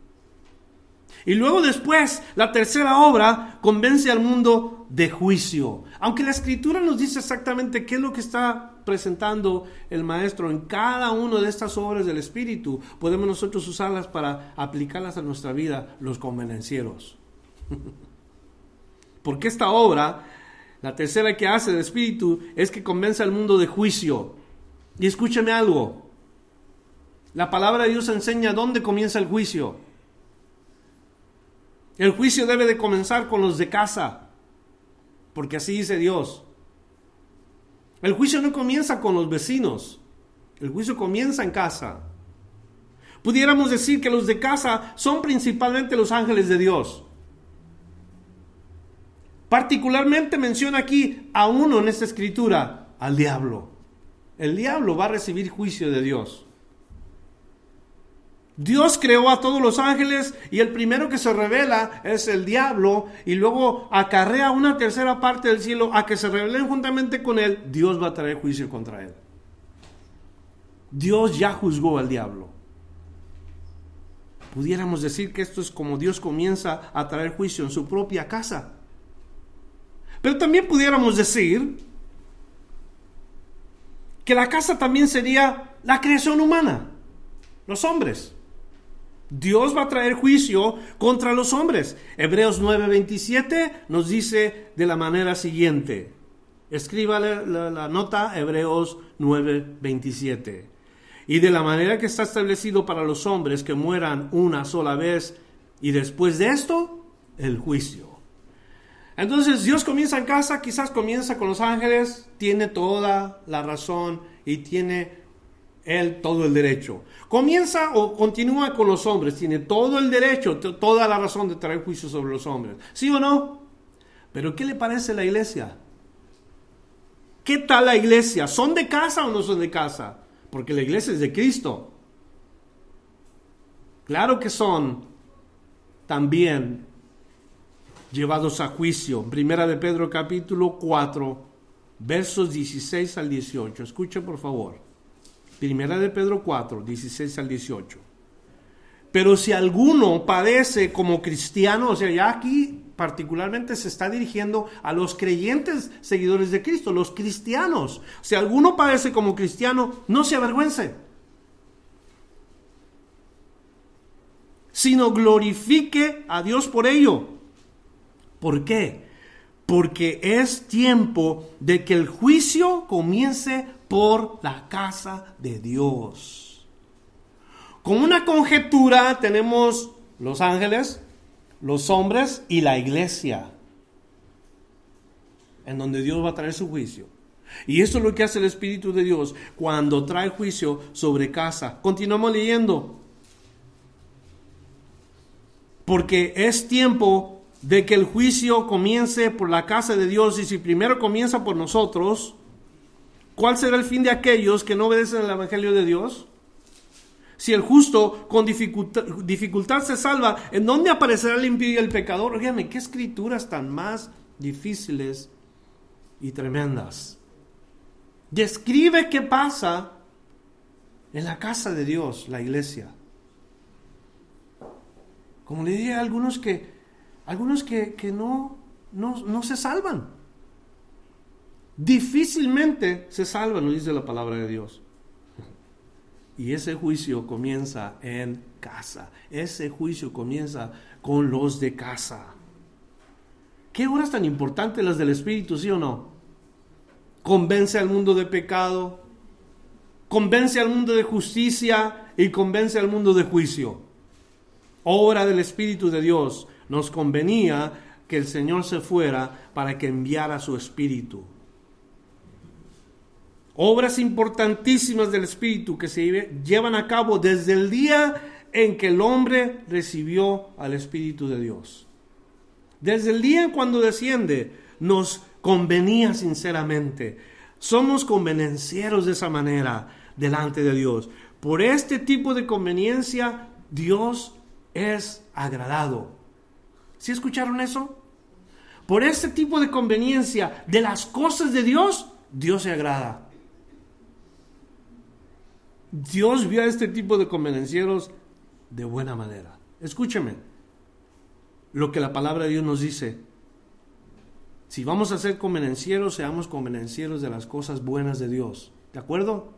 Y luego después, la tercera obra convence al mundo de juicio. Aunque la escritura nos dice exactamente qué es lo que está presentando el maestro en cada una de estas obras del Espíritu, podemos nosotros usarlas para aplicarlas a nuestra vida, los convenencieros. Porque esta obra, la tercera que hace el Espíritu, es que convence al mundo de juicio. Y escúcheme algo. La palabra de Dios enseña dónde comienza el juicio. El juicio debe de comenzar con los de casa, porque así dice Dios. El juicio no comienza con los vecinos, el juicio comienza en casa. Pudiéramos decir que los de casa son principalmente los ángeles de Dios. Particularmente menciona aquí a uno en esta escritura, al diablo. El diablo va a recibir juicio de Dios. Dios creó a todos los ángeles y el primero que se revela es el diablo y luego acarrea una tercera parte del cielo a que se rebelen juntamente con él. Dios va a traer juicio contra él. Dios ya juzgó al diablo. Pudiéramos decir que esto es como Dios comienza a traer juicio en su propia casa. Pero también pudiéramos decir que la casa también sería la creación humana, los hombres. Dios va a traer juicio contra los hombres. Hebreos 9:27 nos dice de la manera siguiente. Escríbale la, la nota Hebreos 9:27. Y de la manera que está establecido para los hombres que mueran una sola vez y después de esto, el juicio. Entonces Dios comienza en casa, quizás comienza con los ángeles, tiene toda la razón y tiene él todo el derecho. Comienza o continúa con los hombres, tiene todo el derecho, toda la razón de traer juicio sobre los hombres. ¿Sí o no? Pero ¿qué le parece la iglesia? ¿Qué tal la iglesia? ¿Son de casa o no son de casa? Porque la iglesia es de Cristo. Claro que son también llevados a juicio. Primera de Pedro capítulo 4, versos 16 al 18. Escuchen por favor. Primera de Pedro 4, 16 al 18. Pero si alguno padece como cristiano, o sea, ya aquí particularmente se está dirigiendo a los creyentes seguidores de Cristo, los cristianos. Si alguno padece como cristiano, no se avergüence, sino glorifique a Dios por ello ¿Por qué? Porque es tiempo de que el juicio comience por la casa de Dios. Con una conjetura tenemos los ángeles, los hombres y la iglesia, en donde Dios va a traer su juicio. Y eso es lo que hace el Espíritu de Dios cuando trae juicio sobre casa. Continuamos leyendo. Porque es tiempo de que el juicio comience por la casa de Dios y si primero comienza por nosotros, ¿cuál será el fin de aquellos que no obedecen el Evangelio de Dios? Si el justo con dificultad, se salva, ¿en dónde aparecerá el impío el pecador? Óigame, qué escrituras tan más difíciles y tremendas. Describe qué pasa en la casa de Dios, la iglesia. Como le dije a algunos que, algunos que, no, no, no se salvan. Difícilmente se salvan, lo dice la palabra de Dios. Y ese juicio comienza en casa. Ese juicio comienza con los de casa. ¿Qué horas tan importantes las del Espíritu, sí o no? Convence al mundo de pecado, convence al mundo de justicia y convence al mundo de juicio. Obra del Espíritu de Dios. Nos convenía que el Señor se fuera para que enviara su Espíritu obras importantísimas del Espíritu que se llevan a cabo desde el día en que el hombre recibió al Espíritu de Dios. Desde el día en cuando desciende, nos convenía sinceramente. Somos convenencieros de esa manera delante de Dios. Por este tipo de conveniencia, Dios es agradado. ¿Sí escucharon eso? Por este tipo de conveniencia de las cosas de Dios, Dios se agrada. Dios vio a este tipo de convenencieros de buena manera. Escúcheme lo que la palabra de Dios nos dice. Si vamos a ser convenencieros, seamos convenencieros de las cosas buenas de Dios. ¿De acuerdo?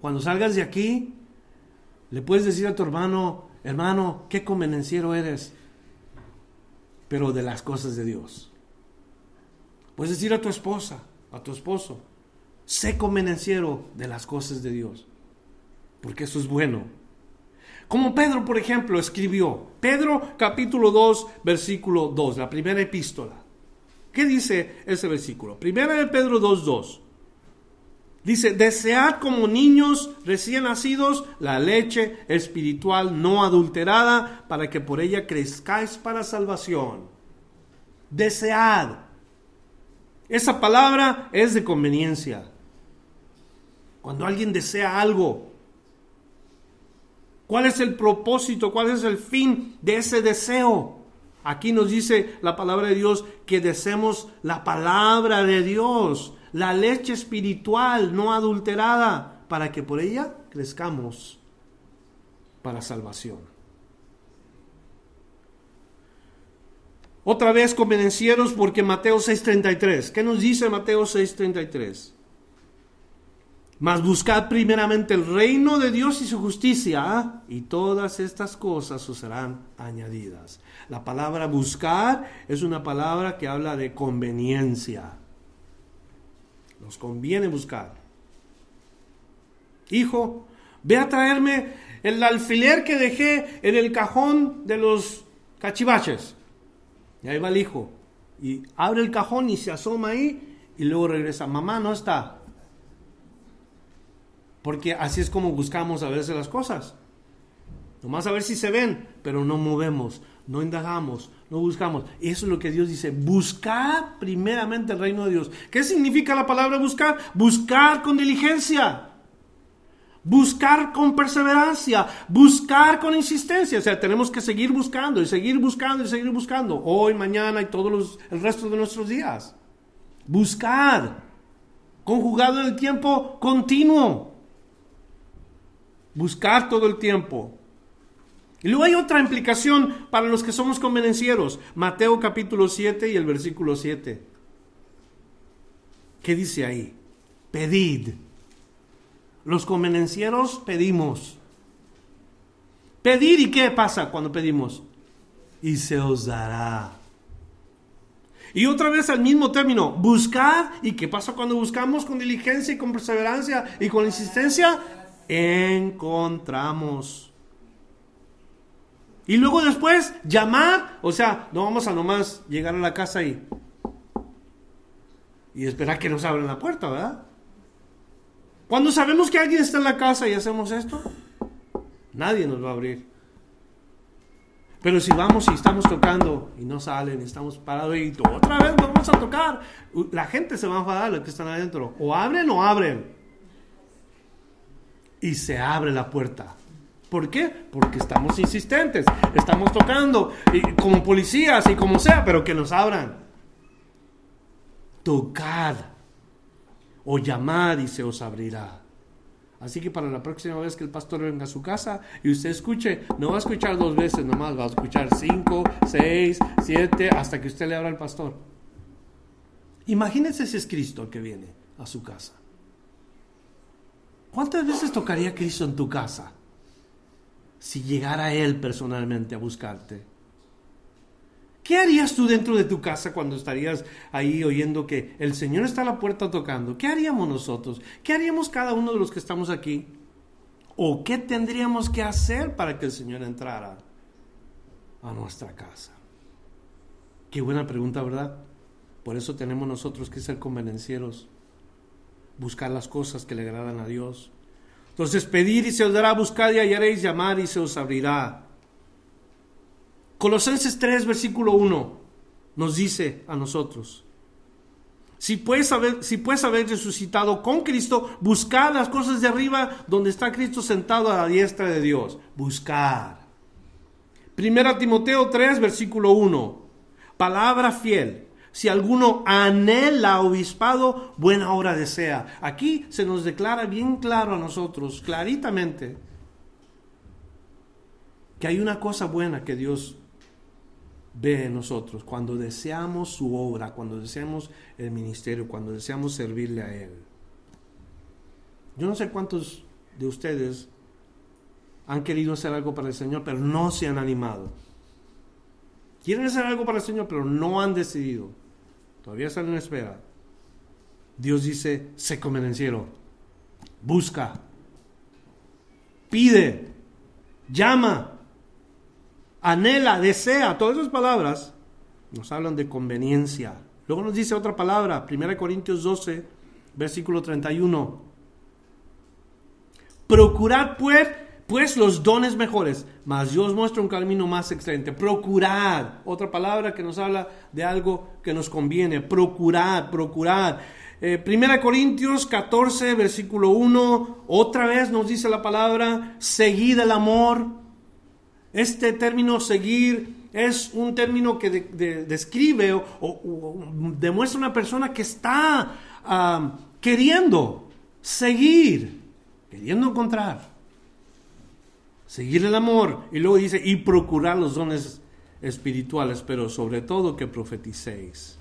Cuando salgas de aquí, le puedes decir a tu hermano, hermano, qué convenenciero eres, pero de las cosas de Dios. Puedes decir a tu esposa, a tu esposo, Sé convenenciero de las cosas de Dios, porque eso es bueno. Como Pedro, por ejemplo, escribió, Pedro capítulo 2, versículo 2, la primera epístola. ¿Qué dice ese versículo? Primera de Pedro 2, 2. Dice, desead como niños recién nacidos la leche espiritual no adulterada para que por ella crezcáis para salvación. Desead. Esa palabra es de conveniencia. Cuando alguien desea algo, ¿cuál es el propósito? ¿Cuál es el fin de ese deseo? Aquí nos dice la palabra de Dios que deseemos la palabra de Dios, la leche espiritual no adulterada, para que por ella crezcamos para salvación. Otra vez convenencieros porque Mateo 6:33. ¿Qué nos dice Mateo 6:33? Mas buscad primeramente el reino de Dios y su justicia, y todas estas cosas os serán añadidas. La palabra buscar es una palabra que habla de conveniencia. Nos conviene buscar. Hijo, ve a traerme el alfiler que dejé en el cajón de los cachivaches. Y ahí va el hijo. Y abre el cajón y se asoma ahí y luego regresa. Mamá no está. Porque así es como buscamos a veces las cosas. Nomás a ver si se ven, pero no movemos, no indagamos, no buscamos. Eso es lo que Dios dice. Buscar primeramente el reino de Dios. ¿Qué significa la palabra buscar? Buscar con diligencia. Buscar con perseverancia, buscar con insistencia, o sea, tenemos que seguir buscando y seguir buscando y seguir buscando, hoy, mañana y todos los, el resto de nuestros días. Buscar, conjugado en el tiempo continuo. Buscar todo el tiempo. Y luego hay otra implicación para los que somos convenencieros. Mateo capítulo 7 y el versículo 7. ¿Qué dice ahí? Pedid. Los convenencieros pedimos. Pedir y qué pasa cuando pedimos? Y se os dará. Y otra vez al mismo término, buscar. ¿Y qué pasa cuando buscamos con diligencia y con perseverancia y con insistencia? encontramos. Y luego después llamar, o sea, no vamos a nomás llegar a la casa y, y esperar que nos abran la puerta, ¿verdad? Cuando sabemos que alguien está en la casa y hacemos esto, nadie nos va a abrir. Pero si vamos y estamos tocando y no salen, estamos parados y otra vez vamos a tocar, la gente se va a enfadar los que están adentro. O abren o abren. y se abre la puerta. ¿Por qué? Porque estamos insistentes, estamos tocando, y como policías y como sea, pero que nos abran. Tocad o llamad y se os abrirá. Así que para la próxima vez que el pastor venga a su casa y usted escuche, no va a escuchar dos veces nomás, va a escuchar cinco, seis, siete, hasta que usted le abra al pastor. Imagínese si es Cristo el que viene a su casa. ¿Cuántas veces tocaría Cristo en tu casa? Si llegara Él personalmente a buscarte. ¿Qué harías tú dentro de tu casa cuando estarías ahí oyendo que el Señor está a la puerta tocando? ¿Qué haríamos nosotros? ¿Qué haríamos cada uno de los que estamos aquí? ¿O qué tendríamos que hacer para que el Señor entrara a nuestra casa? Qué buena pregunta, ¿verdad? Por eso tenemos nosotros que ser convenencieros buscar las cosas que le agradan a Dios. Entonces, pedir y se os dará, buscar y hallaréis, llamar y se os abrirá. Colosenses 3, versículo 1, nos dice a nosotros, si puedes, haber, si puedes haber resucitado con Cristo, buscar las cosas de arriba donde está Cristo sentado a la diestra de Dios. Buscar. Primera Timoteo 3, versículo 1. Palabra fiel si alguno anhela obispado, buena obra desea. Aquí se nos declara bien claro a nosotros, claritamente, que hay una cosa buena que Dios ve en nosotros cuando deseamos su obra, cuando deseamos el ministerio, cuando deseamos servirle a Él. Yo no sé cuántos de ustedes han querido hacer algo para el Señor, pero no se han animado. Quieren hacer algo para el Señor, pero no han decidido. Todavía están en espera. Dios dice, sé convenenciero. Busca. Pide. Llama. Anhela, desea. Todas esas palabras nos hablan de conveniencia. Luego nos dice otra palabra, 1 Corintios 12, versículo 31. Procurad pues pues los dones mejores, mas Dios muestra un camino más excelente. Procurad, otra palabra que nos habla de algo que nos conviene. Procurad, procurad. Eh, Primera Corintios 14, versículo 1, otra vez nos dice la palabra, seguid el amor. Este término seguir es un término que describe o, demuestra una persona que está ah, queriendo seguir, queriendo encontrar seguir el amor. Y luego dice, y procurar los dones espirituales, pero sobre todo que profeticéis.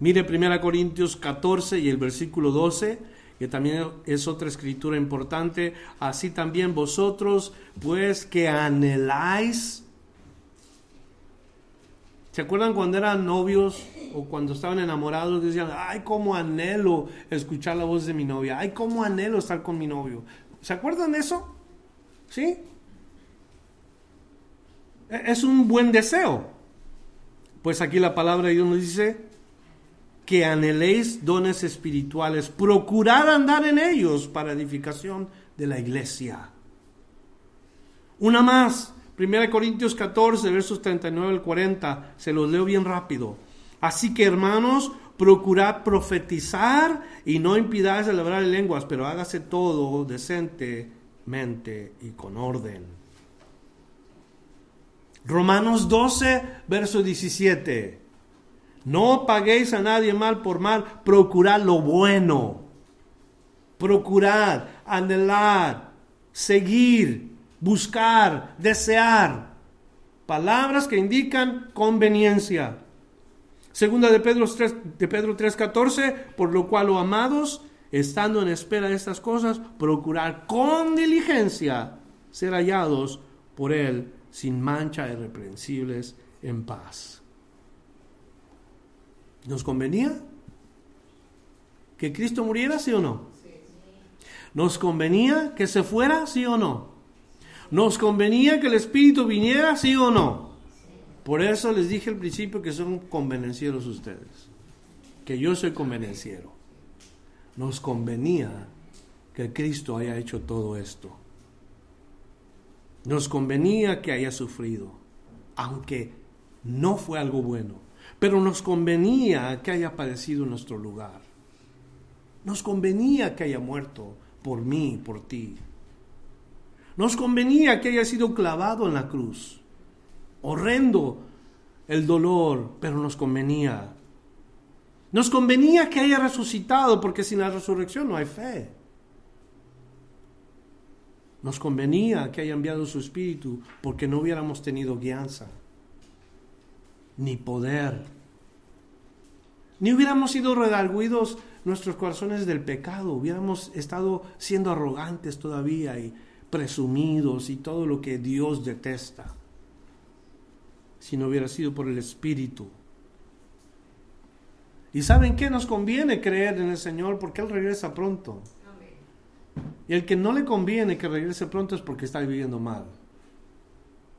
Mire 1 Corintios 14 y el versículo 12, que también es otra escritura importante. Así también vosotros, pues que anheláis. ¿Se acuerdan cuando eran novios o cuando estaban enamorados? Decían, ay, cómo anhelo escuchar la voz de mi novia. Ay, cómo anhelo estar con mi novio. ¿Se acuerdan de eso? ¿Sí? E-, es un buen deseo. Pues aquí la palabra de Dios nos dice que anheléis dones espirituales, procurad andar en ellos para edificación de la iglesia. Una más, 1 Corintios 14, versos 39 al 40, se los leo bien rápido. Así que hermanos, procurad profetizar y no impidáis celebrar lenguas, pero hágase todo decente mente y con orden. Romanos 12, verso 17. No paguéis a nadie mal por mal, procurad lo bueno. Procurad, anhelar, seguir, buscar, desear. Palabras que indican conveniencia. Segunda de Pedro 3, de Pedro 3:14, por lo cual, oh amados, estando en espera de estas cosas, procurar con diligencia ser hallados por Él sin mancha, irreprensibles, en paz. ¿Nos convenía que Cristo muriera, sí o no? ¿Nos convenía que se fuera, sí o no? ¿Nos convenía que el Espíritu viniera, sí o no? Por eso les dije al principio que son convenencieros ustedes, que yo soy convenenciero nos convenía que Cristo haya hecho todo esto. Nos convenía que haya sufrido, aunque no fue algo bueno, pero nos convenía que haya padecido en nuestro lugar. Nos convenía que haya muerto por mí, por ti. Nos convenía que haya sido clavado en la cruz. Horrendo el dolor, pero nos convenía. Nos convenía que haya resucitado, porque sin la resurrección no hay fe. Nos convenía que haya enviado su espíritu, porque no hubiéramos tenido guianza, ni poder, ni hubiéramos sido redarguidos nuestros corazones del pecado, hubiéramos estado siendo arrogantes todavía y presumidos y todo lo que Dios detesta, si no hubiera sido por el Espíritu. ¿Y saben qué? Nos conviene creer en el Señor porque Él regresa pronto. Y el que no le conviene que regrese pronto es porque está viviendo mal.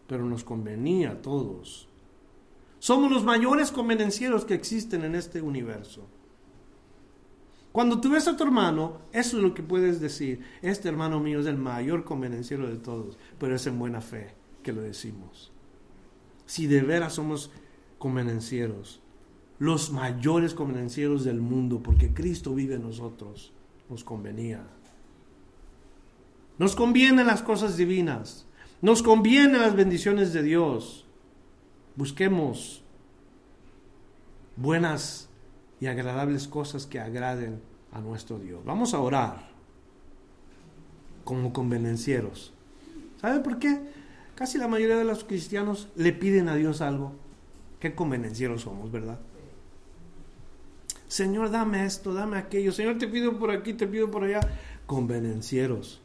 Pero nos convenía a todos. Somos los mayores convenencieros que existen en este universo. Cuando tú ves a tu hermano, eso es lo que puedes decir. Este hermano mío es el mayor convenenciero de todos, pero es en buena fe que lo decimos. Si de veras somos convenencieros, los mayores convenencieros del mundo, porque Cristo vive en nosotros, nos convenía. Nos convienen las cosas divinas, nos convienen las bendiciones de Dios. Busquemos buenas y agradables cosas que agraden a nuestro Dios. Vamos a orar como convenencieros. ¿Sabe por qué? Casi la mayoría de los cristianos le piden a Dios algo. Qué convenencieros somos, ¿verdad? Señor, dame esto, dame aquello. Señor, te pido por aquí, te pido por allá. Convenencieros.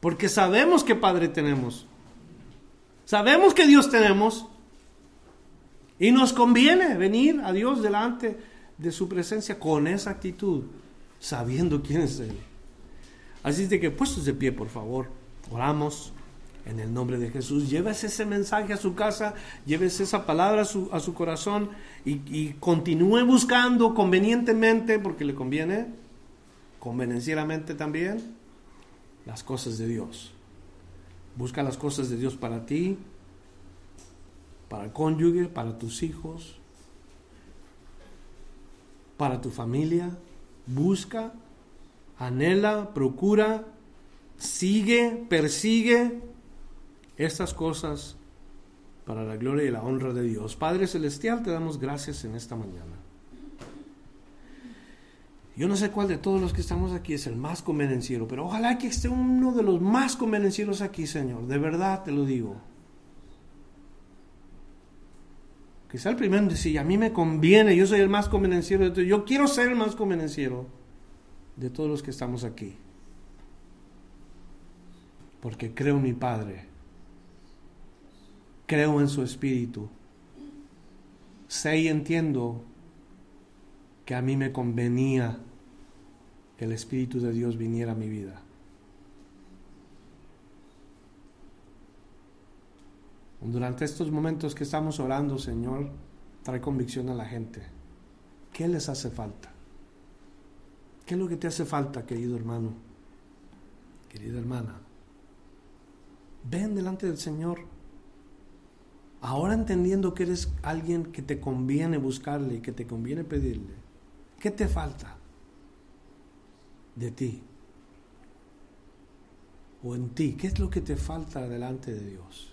Porque sabemos que Padre tenemos. Sabemos que Dios tenemos. Y nos conviene venir a Dios delante de su presencia con esa actitud, sabiendo quién es Él. Así de que puestos de pie, por favor, oramos en el nombre de Jesús. Llévese ese mensaje a su casa, llévese esa palabra a su, a su corazón y, y, continúe buscando convenientemente, porque le conviene, convenencieramente también, las cosas de Dios. Busca las cosas de Dios para ti, para el cónyuge, para tus hijos, para tu familia. Busca, anhela, procura, sigue, persigue estas cosas para la gloria y la honra de Dios. Padre Celestial, te damos gracias en esta mañana. Yo no sé cuál de todos los que estamos aquí es el más convenenciero, pero ojalá que esté uno de los más convenencieros aquí, Señor. De verdad te lo digo. sea el primero decir, a mí me conviene, yo soy el más convenenciero de yo quiero ser el más convenenciero de todos los que estamos aquí. Porque creo en mi Padre, creo en su Espíritu, sé y entiendo que a mí me convenía que el Espíritu de Dios viniera a mi vida. Durante estos momentos que estamos orando, Señor, trae convicción a la gente. ¿Qué les hace falta? ¿Qué es lo que te hace falta, querido hermano? Querida hermana. Ven delante del Señor. Ahora entendiendo que eres alguien que te conviene buscarle y que te conviene pedirle. ¿Qué te falta de ti? O en ti. ¿Qué es lo que te falta delante de Dios?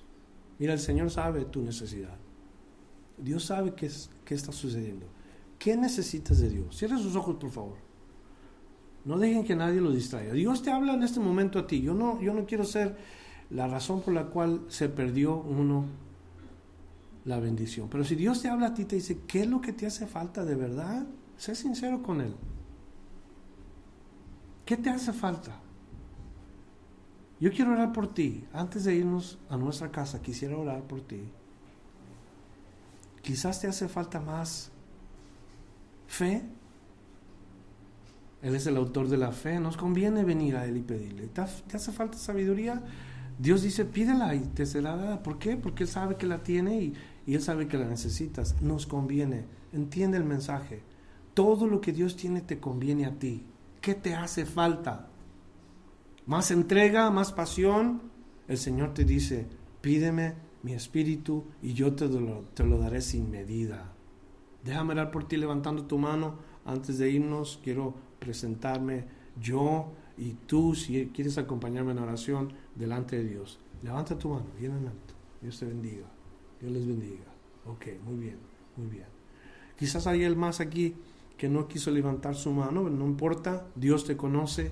Mira, el Señor sabe tu necesidad. Dios sabe qué, es, qué está sucediendo. ¿Qué necesitas de Dios? Cierra sus ojos, por favor. No dejen que nadie lo distraiga. Dios te habla en este momento a ti. Yo no, yo no quiero ser la razón por la cual se perdió uno la bendición. Pero si Dios te habla a ti, te dice, ¿qué es lo que te hace falta de verdad? Sé sincero con Él. ¿Qué te hace falta? Yo quiero orar por ti. Antes de irnos a nuestra casa, quisiera orar por ti. Quizás te hace falta más fe. Él es el autor de la fe. Nos conviene venir a Él y pedirle. ¿Te, hace falta sabiduría? Dios dice, pídela y te será dada. ¿Por qué? Porque Él sabe que la tiene y, y Él sabe que la necesitas. Nos conviene. Entiende el mensaje. Todo lo que Dios tiene te conviene a ti. ¿Qué te hace falta? más entrega, más pasión, el Señor te dice, pídeme mi espíritu y yo te lo, te lo daré sin medida. Déjame orar por ti levantando tu mano. Antes de irnos, quiero presentarme. Yo Y tú, si quieres acompañarme en oración delante de Dios, levanta tu mano, bien en alto. Dios te bendiga. Dios les bendiga. Ok, muy bien, muy bien. Quizás hay el más aquí que no quiso levantar su mano, no importa, Dios te conoce.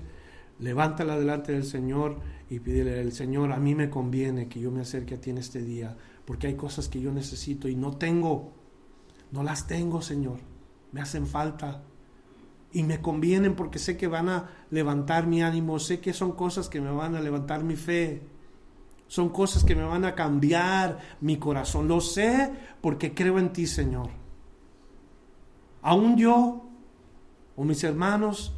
Levántala delante del Señor y pídele al Señor, a mí me conviene que yo me acerque a ti en este día, porque hay cosas que yo necesito y no tengo. No las tengo, Señor. Me hacen falta y me convienen porque sé que van a levantar mi ánimo, sé que son cosas que me van a levantar mi fe, son cosas que me van a cambiar mi corazón. Lo sé porque creo en ti, Señor. Aún yo o mis hermanos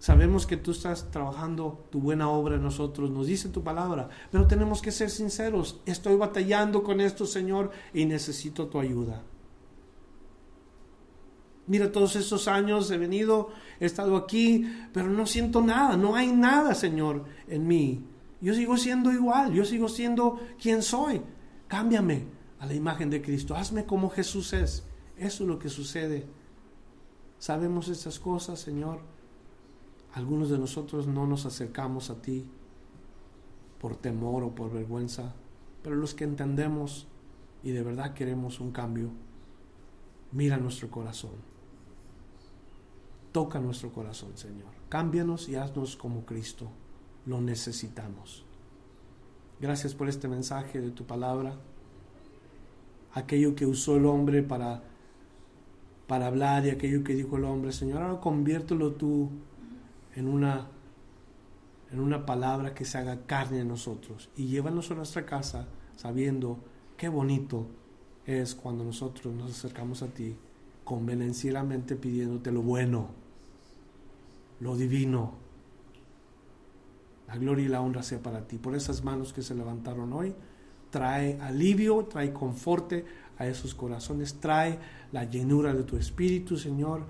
sabemos que tú estás trabajando tu buena obra en nosotros, nos dice tu palabra, pero tenemos que ser sinceros. Estoy batallando con esto, Señor, y necesito tu ayuda. Mira, todos estos años he venido, he estado aquí, pero no siento nada, no hay nada, Señor, en mí. Yo sigo siendo igual, yo sigo siendo quien soy. Cámbiame a la imagen de Cristo, hazme como Jesús es. Eso es lo que sucede. Sabemos estas cosas, Señor. Algunos de nosotros no nos acercamos a ti por temor o por vergüenza, pero los que entendemos y de verdad queremos un cambio, mira nuestro corazón Toca nuestro corazón, Señor. Cámbianos y haznos como Cristo. Lo necesitamos. Gracias por este mensaje de tu palabra. Aquello que usó el hombre para, para hablar y aquello que dijo el hombre, Señor, ahora conviértelo tú en una, en una palabra que se haga carne en nosotros y llévanos a nuestra casa sabiendo qué bonito es cuando nosotros nos acercamos a ti convenencieramente pidiéndote lo bueno, lo divino. La gloria y la honra sea para ti. Por esas manos que se levantaron hoy, trae alivio, trae conforte a esos corazones, trae la llenura de tu espíritu, Señor,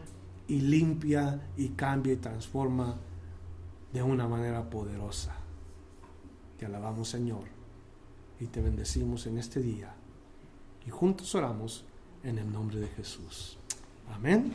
y limpia y cambia y transforma de una manera poderosa. Te alabamos, Señor, y te bendecimos en este día. Y juntos oramos en el nombre de Jesús. Amén.